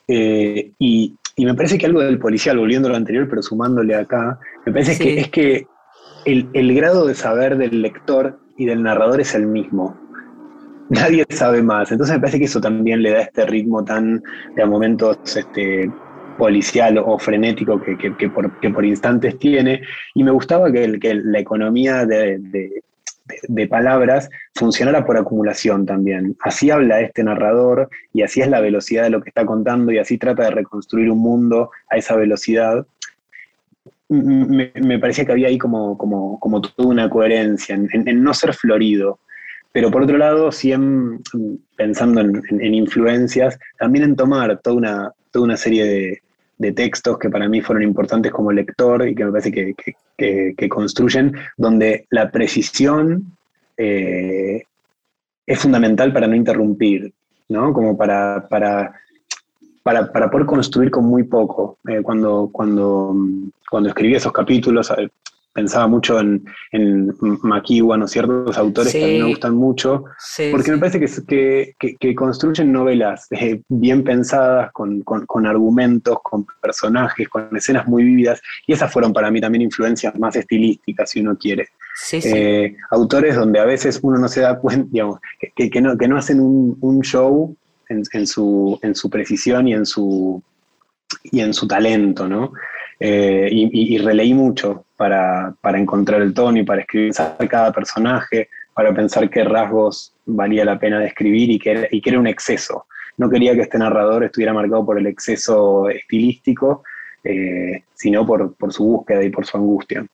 Eh, y, y me parece que algo del policial, volviendo a lo anterior, pero sumándole acá, me parece Sí. que es que el, el grado de saber del lector y del narrador es el mismo. Nadie sabe más. Entonces me parece que eso también le da este ritmo tan de a momentos este, policial o frenético que, que- que por, que por instantes tiene. Y me gustaba que, el- que la economía de, de- de- palabras funcionara por acumulación también. Así habla este narrador y así es la velocidad de lo que está contando y así trata de reconstruir un mundo a esa velocidad. Me, me parecía que había ahí como, como, como toda una coherencia en, no ser florido. Pero por otro lado, en- pensando en, en- en influencias, también en tomar toda una, toda una serie de, de textos que para mí fueron importantes como lector y que me parece que, que- construyen, donde la precisión eh, es fundamental para no interrumpir, ¿no? Como para, para, para, para poder construir con muy poco. Eh, cuando, cuando, cuando escribí esos capítulos, pensaba mucho en, en McEwan o ciertos autores que a mí me gustan mucho, Sí, porque sí. me parece que, es- que, que- que construyen novelas eh, bien pensadas, con, con- con argumentos, con personajes, con escenas muy vívidas, y esas fueron para mí también influencias más estilísticas, si uno quiere. Eh, autores donde a veces uno no se da cuenta, digamos, que, que- que no, que no hacen un, un show en, en su, en su precisión y en su, y en su talento, ¿no? Eh, y, releí mucho para, para encontrar el tono y para escribir cada personaje, para pensar qué rasgos valía la pena describir y que, y que era un exceso. No quería que este narrador estuviera marcado por el exceso estilístico, eh, sino por, por su búsqueda y por su angustia.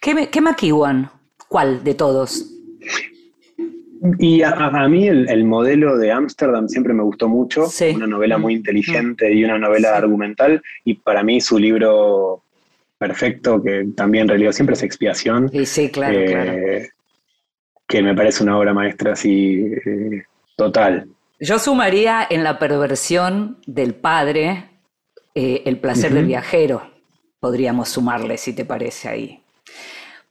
¿Qué, qué McEwan? ¿Cuál de todos? Y a, mí el, el modelo de Ámsterdam siempre me gustó mucho, Sí. una novela muy Mm, inteligente y una novela Sí. argumental, y para mí su libro perfecto, que también releo siempre es Expiación, Sí, sí, claro, eh, claro. que me parece una obra maestra así eh, total. Yo sumaría en la perversión del padre eh, el placer del viajero. Podríamos sumarle, si te parece ahí.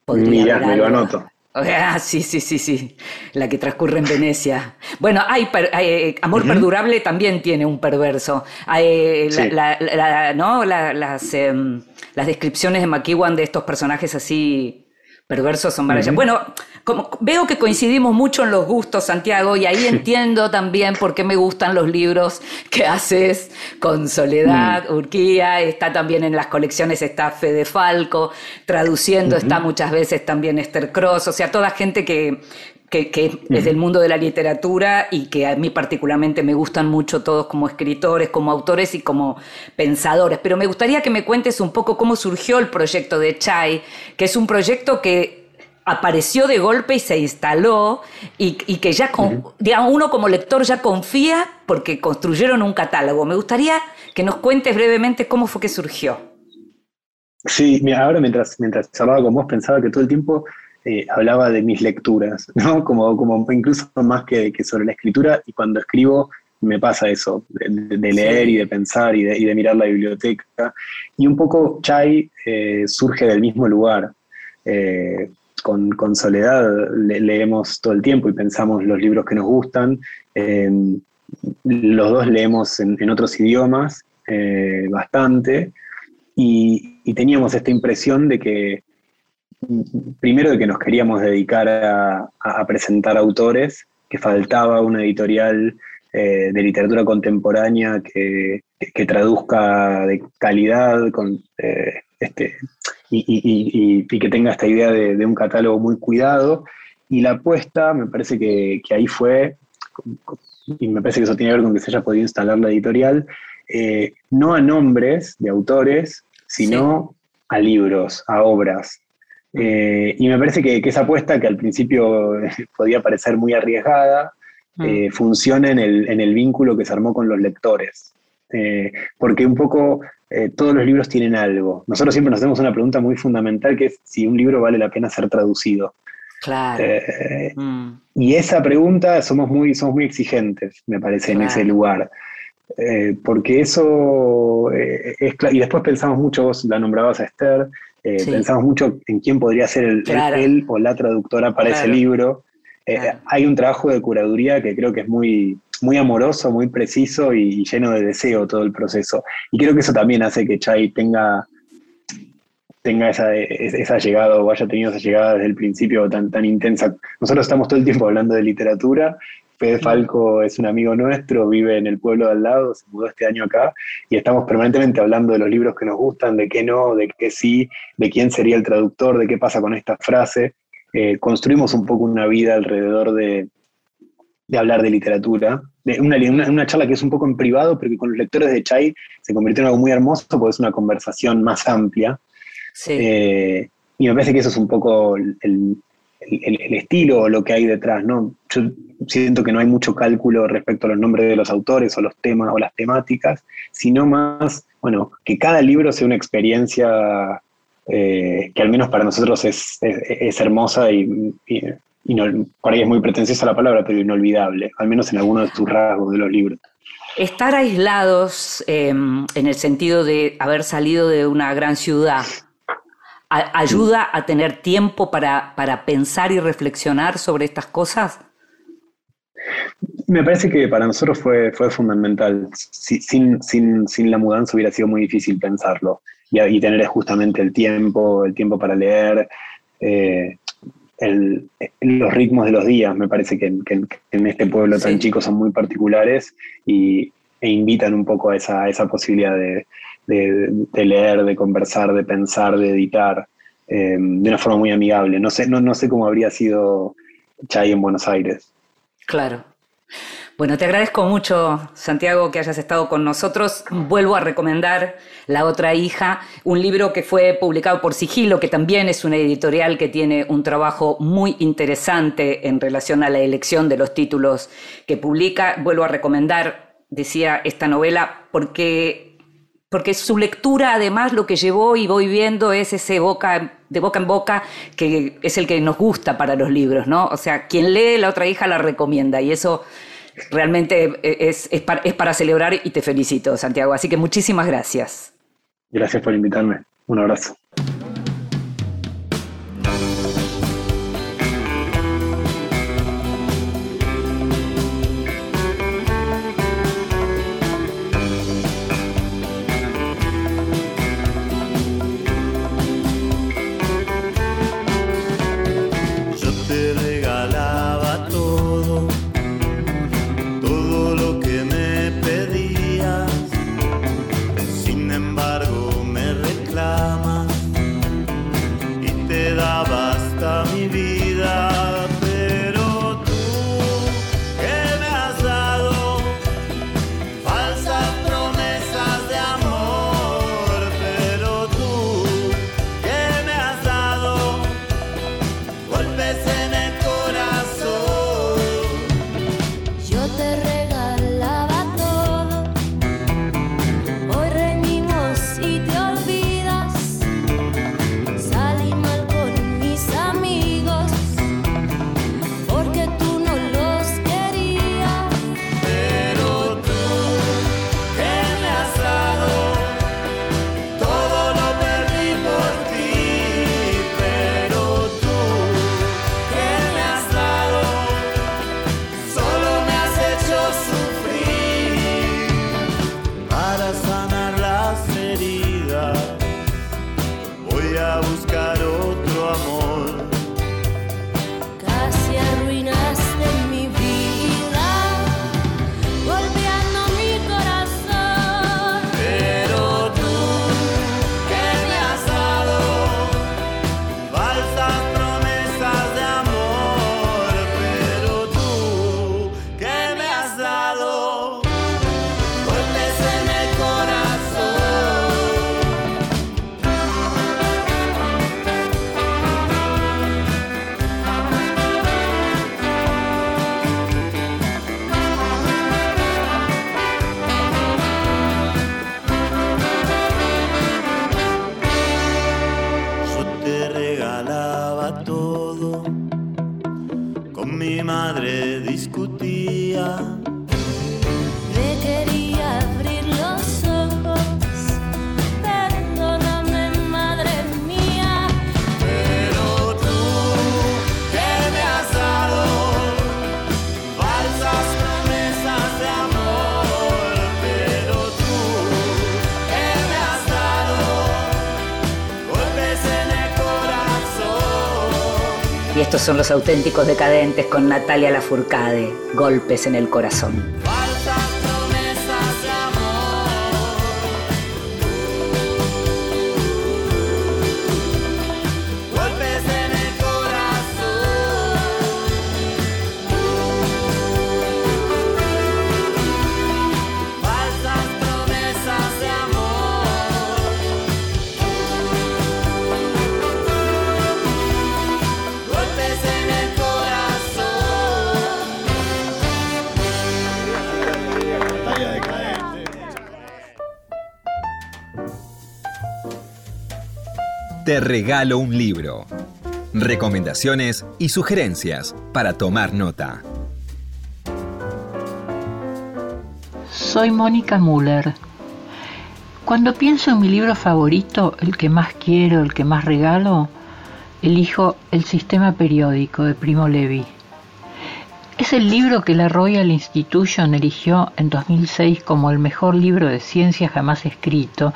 Podría Mirá, haber me lo anoto. Ah, sí, sí, sí, sí. La que transcurre en Venecia. Bueno, hay, per- hay, eh, Amor. Perdurable también tiene un perverso. Hay, la- Sí. la- la- ¿no? La- las, em, las descripciones de McEwan de estos personajes así perversos son. Ujú. Bueno, como veo que coincidimos mucho en los gustos, Santiago, y ahí entiendo también por qué me gustan los libros que haces con Soledad, Mm. Urquía, está también en las colecciones, está Fede Falco, traduciendo está muchas veces también Esther Cross, o sea, toda gente que que, es del mundo de la literatura y que a mí particularmente me gustan mucho todos como escritores, como autores y como pensadores. Pero me gustaría que me cuentes un poco cómo surgió el proyecto de Chai, que es un proyecto que apareció de golpe y se instaló y, que ya, digamos, uno como lector ya confía porque construyeron un catálogo. Me gustaría que nos cuentes brevemente cómo fue que surgió. Sí, ahora mientras, mientras hablaba con vos pensaba que todo el tiempo eh, hablaba de mis lecturas, ¿no? Como, como incluso más que, sobre la escritura, y cuando escribo me pasa eso, de, leer y de pensar y de, mirar la biblioteca. Y un poco Chai eh, surge del mismo lugar. Eh, con, Soledad leemos todo el tiempo y pensamos los libros que nos gustan. los dos leemos en, otros idiomas bastante. y, teníamos esta impresión de que primero de que nos queríamos dedicar a, presentar autores, que faltaba una editorial eh, de literatura contemporánea que, traduzca de calidad con, eh, este, y, que tenga esta idea de, un catálogo muy cuidado. Y la apuesta, me parece que, ahí fue, y me parece que eso tiene que ver con que se haya podido instalar la editorial, eh, no a nombres de autores, sino a libros, a obras. Eh, y me parece que, esa apuesta, que al principio podía parecer muy arriesgada, mm. eh, funciona en el, vínculo que se armó con los lectores. Eh, porque un poco todos los libros tienen algo. Nosotros siempre nos hacemos una pregunta muy fundamental que es si un libro vale la pena ser traducido. Claro. Mm. Y esa pregunta somos muy, somos muy exigentes, me parece, en ese lugar. porque eso es Y después pensamos mucho, vos la nombrabas a Esther, eh, pensamos mucho en quién podría ser el, él o la traductora para ese libro. Eh, hay un trabajo de curaduría que creo que es muy, muy amoroso, muy preciso y, lleno de deseo todo el proceso. Y creo que eso también hace que Chai tenga, tenga esa, esa llegada o haya tenido esa llegada desde el principio tan, tan intensa. Nosotros estamos todo el tiempo hablando de literatura Fede Falco es un amigo nuestro, vive en el pueblo de al lado, se mudó este año acá y estamos permanentemente hablando de los libros que nos gustan, de qué no, de qué sí, de quién sería el traductor, de qué pasa con esta frase. Eh, construimos un poco una vida alrededor de, hablar de literatura. De una, una, charla que es un poco en privado, pero que con los lectores de Chai se convirtió en algo muy hermoso porque es una conversación más amplia. Eh, y me parece que eso es un poco el, el, estilo o lo que hay detrás, ¿no? Yo siento que no hay mucho cálculo respecto a los nombres de los autores o los temas o las temáticas, sino más, bueno, que cada libro sea una experiencia eh, que al menos para nosotros es, hermosa y, por ahí es muy pretenciosa la palabra, pero inolvidable, al menos en alguno de sus rasgos de los libros. Estar aislados em, en el sentido de haber salido de una gran ciudad, ayuda a tener tiempo para, pensar y reflexionar sobre estas cosas? Me parece que para nosotros fue, fue fundamental. sin, sin, la mudanza hubiera sido muy difícil pensarlo y, tener justamente el tiempo, el tiempo para leer, eh, los ritmos de los días. Me parece que, en este pueblo tan chico son muy particulares y, e invitan un poco a esa, esa posibilidad de, de, leer, de conversar, de pensar, de editar, eh, de una forma muy amigable. No sé, no, no sé cómo habría sido Chay en Buenos Aires. Claro. Bueno, te agradezco mucho, Santiago, que hayas estado con nosotros. Vuelvo a recomendar La otra hija, un libro que fue publicado por Sigilo, que también es una editorial que tiene un trabajo muy interesante en relación a la elección de los títulos que publica. Vuelvo a recomendar, decía, esta novela porque porque su lectura además lo que llevó y voy viendo es ese boca de boca en boca que es el que nos gusta para los libros, ¿no? O sea, quien lee La otra hija la recomienda y eso realmente es, es, para, celebrar y te felicito, Santiago. Así que muchísimas gracias. Gracias por invitarme. Un abrazo. Estos son los auténticos decadentes con Natalia Lafourcade, golpes en el corazón. Te regalo un libro. Recomendaciones y sugerencias para tomar nota. Soy Mónica Müller. Cuando pienso en mi libro favorito, el que más quiero, el que más regalo, elijo El sistema periódico de Primo Levi. Es el libro que la Royal Institution eligió en 2006 como el mejor libro de ciencia jamás escrito,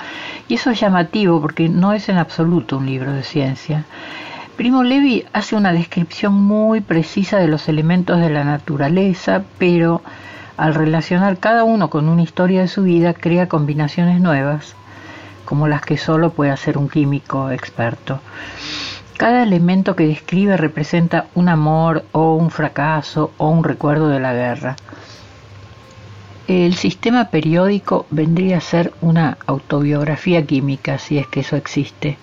y eso es llamativo porque no es en absoluto un libro de ciencia. Primo Levi hace una descripción muy precisa de los elementos de la naturaleza, pero al relacionar cada uno con una historia de su vida crea combinaciones nuevas, como las que solo puede hacer un químico experto. Cada elemento que describe representa un amor o un fracaso o un recuerdo de la guerra. El sistema periódico vendría a ser una autobiografía química, si es que eso existe.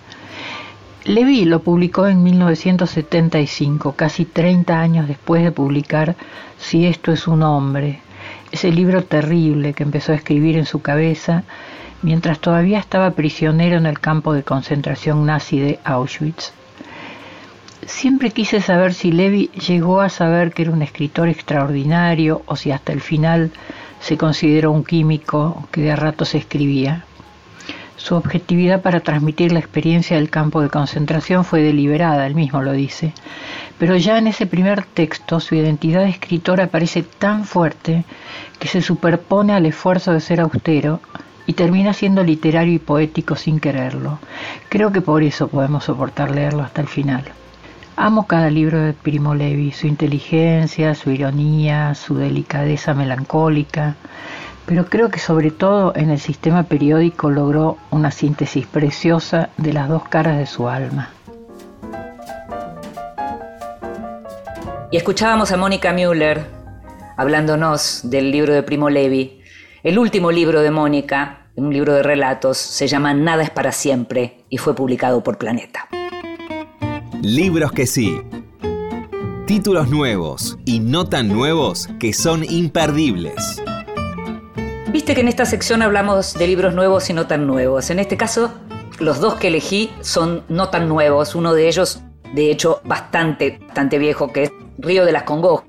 Levi lo publicó en 1975, casi 30 años después de publicar Si esto es un hombre, ese libro terrible que empezó a escribir en su cabeza mientras todavía estaba prisionero en el campo de concentración nazi de Auschwitz. Siempre quise saber si Levi llegó a saber que era un escritor extraordinario o si hasta el final se consideró un químico que de a ratos escribía. Su objetividad para transmitir la experiencia del campo de concentración fue deliberada, él mismo lo dice, pero ya en ese primer texto su identidad de escritor aparece tan fuerte que se superpone al esfuerzo de ser austero y termina siendo literario y poético sin quererlo. Creo que por eso podemos soportar leerlo hasta el final. Amo cada libro de Primo Levi, su inteligencia, su ironía, su delicadeza melancólica, pero creo que sobre todo en el sistema periódico logró una síntesis preciosa de las dos caras de su alma. Y escuchábamos a Mónica Müller hablándonos del libro de Primo Levi. El último libro de Mónica, un libro de relatos, se llama Nada es para siempre y fue publicado por Planeta. Libros que sí. Títulos nuevos y no tan nuevos que son imperdibles. Viste que en esta sección hablamos de libros nuevos y no tan nuevos. En este caso, los dos que elegí son no tan nuevos. Uno de ellos, de hecho, bastante, bastante viejo, que es Río de las Congojas,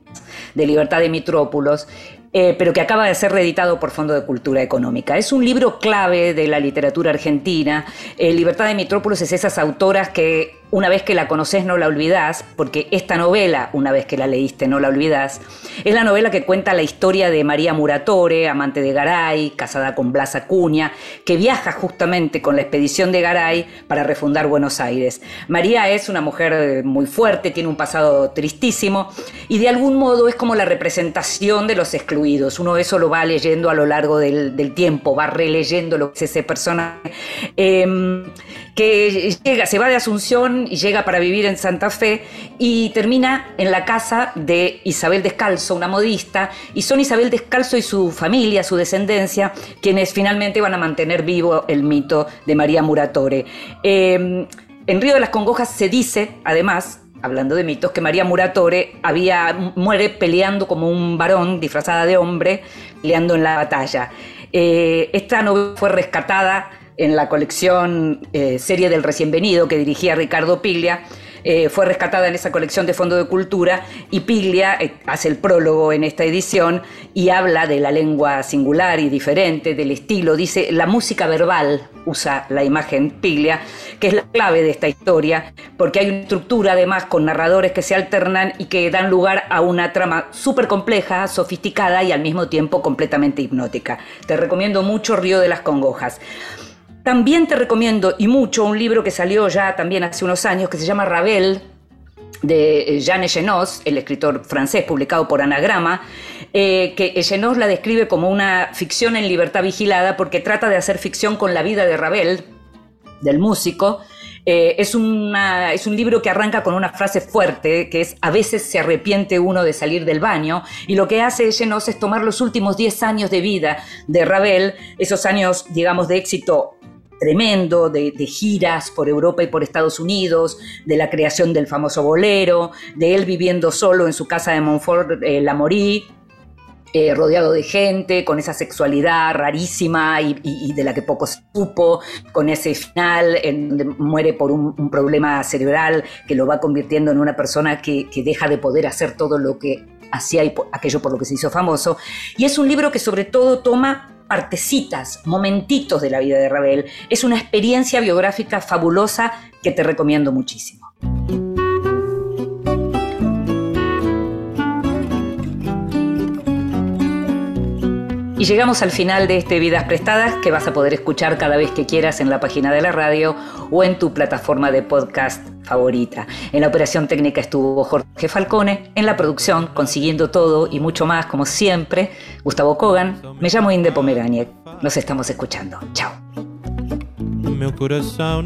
de Libertad de Mitrópolos. Eh, pero que acaba de ser reeditado por Fondo de Cultura Económica. Es un libro clave de la literatura argentina. Eh, Libertad de Mitrópolos es esas autoras que una vez que la conoces no la olvidás, porque esta novela, una vez que la leíste no la olvidás, es la novela que cuenta la historia de María Muratore, amante de Garay, casada con Blas Acuña, que viaja justamente con la expedición de Garay para refundar Buenos Aires. María es una mujer muy fuerte, tiene un pasado tristísimo y de algún modo es como la representación de los excluidos. Uno eso lo va leyendo a lo largo del, tiempo, va releyendo lo que es ese personaje. Em, que llega, se va de Asunción y llega para vivir en Santa Fe y termina en la casa de Isabel Descalzo, una modista, y son Isabel Descalzo y su familia, su descendencia, quienes finalmente van a mantener vivo el mito de María Muratore. Em, en Río de las Congojas se dice, además, hablando de mitos, que María Muratore había, muere peleando como un varón disfrazada de hombre, peleando en la batalla. Eh, esta novela fue rescatada en la colección eh, Serie del Recién Venido que dirigía Ricardo Piglia. Eh, fue rescatada en esa colección de Fondo de Cultura y Piglia eh, hace el prólogo en esta edición y habla de la lengua singular y diferente, del estilo. Dice, la música verbal usa la imagen Piglia, que es la clave de esta historia, porque hay una estructura además con narradores que se alternan y que dan lugar a una trama súper compleja, sofisticada y al mismo tiempo completamente hipnótica. Te recomiendo mucho Río de las Congojas. También te recomiendo y mucho un libro que salió ya también hace unos años que se llama Ravel de Jean Echenós, el escritor francés publicado por Anagrama, eh, que Echenós la describe como una ficción en libertad vigilada porque trata de hacer ficción con la vida de Ravel, del músico. Eh, es, una, es un libro que arranca con una frase fuerte, que es a veces se arrepiente uno de salir del baño, y lo que hace Echenós es tomar los últimos 10 años de vida de Ravel, esos años, digamos, de éxito tremendo de, giras por Europa y por Estados Unidos, de la creación del famoso bolero, de él viviendo solo en su casa de Montfort, eh, La Morí, eh, rodeado de gente, con esa sexualidad rarísima y, de la que poco se supo, con ese final en donde muere por un, problema cerebral que lo va convirtiendo en una persona que, que deja de poder hacer todo lo que hacía y aquello por lo que se hizo famoso. Y es un libro que sobre todo toma partecitas, momentitos de la vida de Ravel. Es una experiencia biográfica fabulosa que te recomiendo muchísimo. Y llegamos al final de este Vidas Prestadas que vas a poder escuchar cada vez que quieras en la página de la radio o en tu plataforma de podcast favorita. En la operación técnica estuvo Jorge Falcone, en la producción, consiguiendo todo y mucho más, como siempre, Gustavo Kogan. Me llamo Inde Pomeraniec. Nos estamos escuchando. Chao. Meu coração.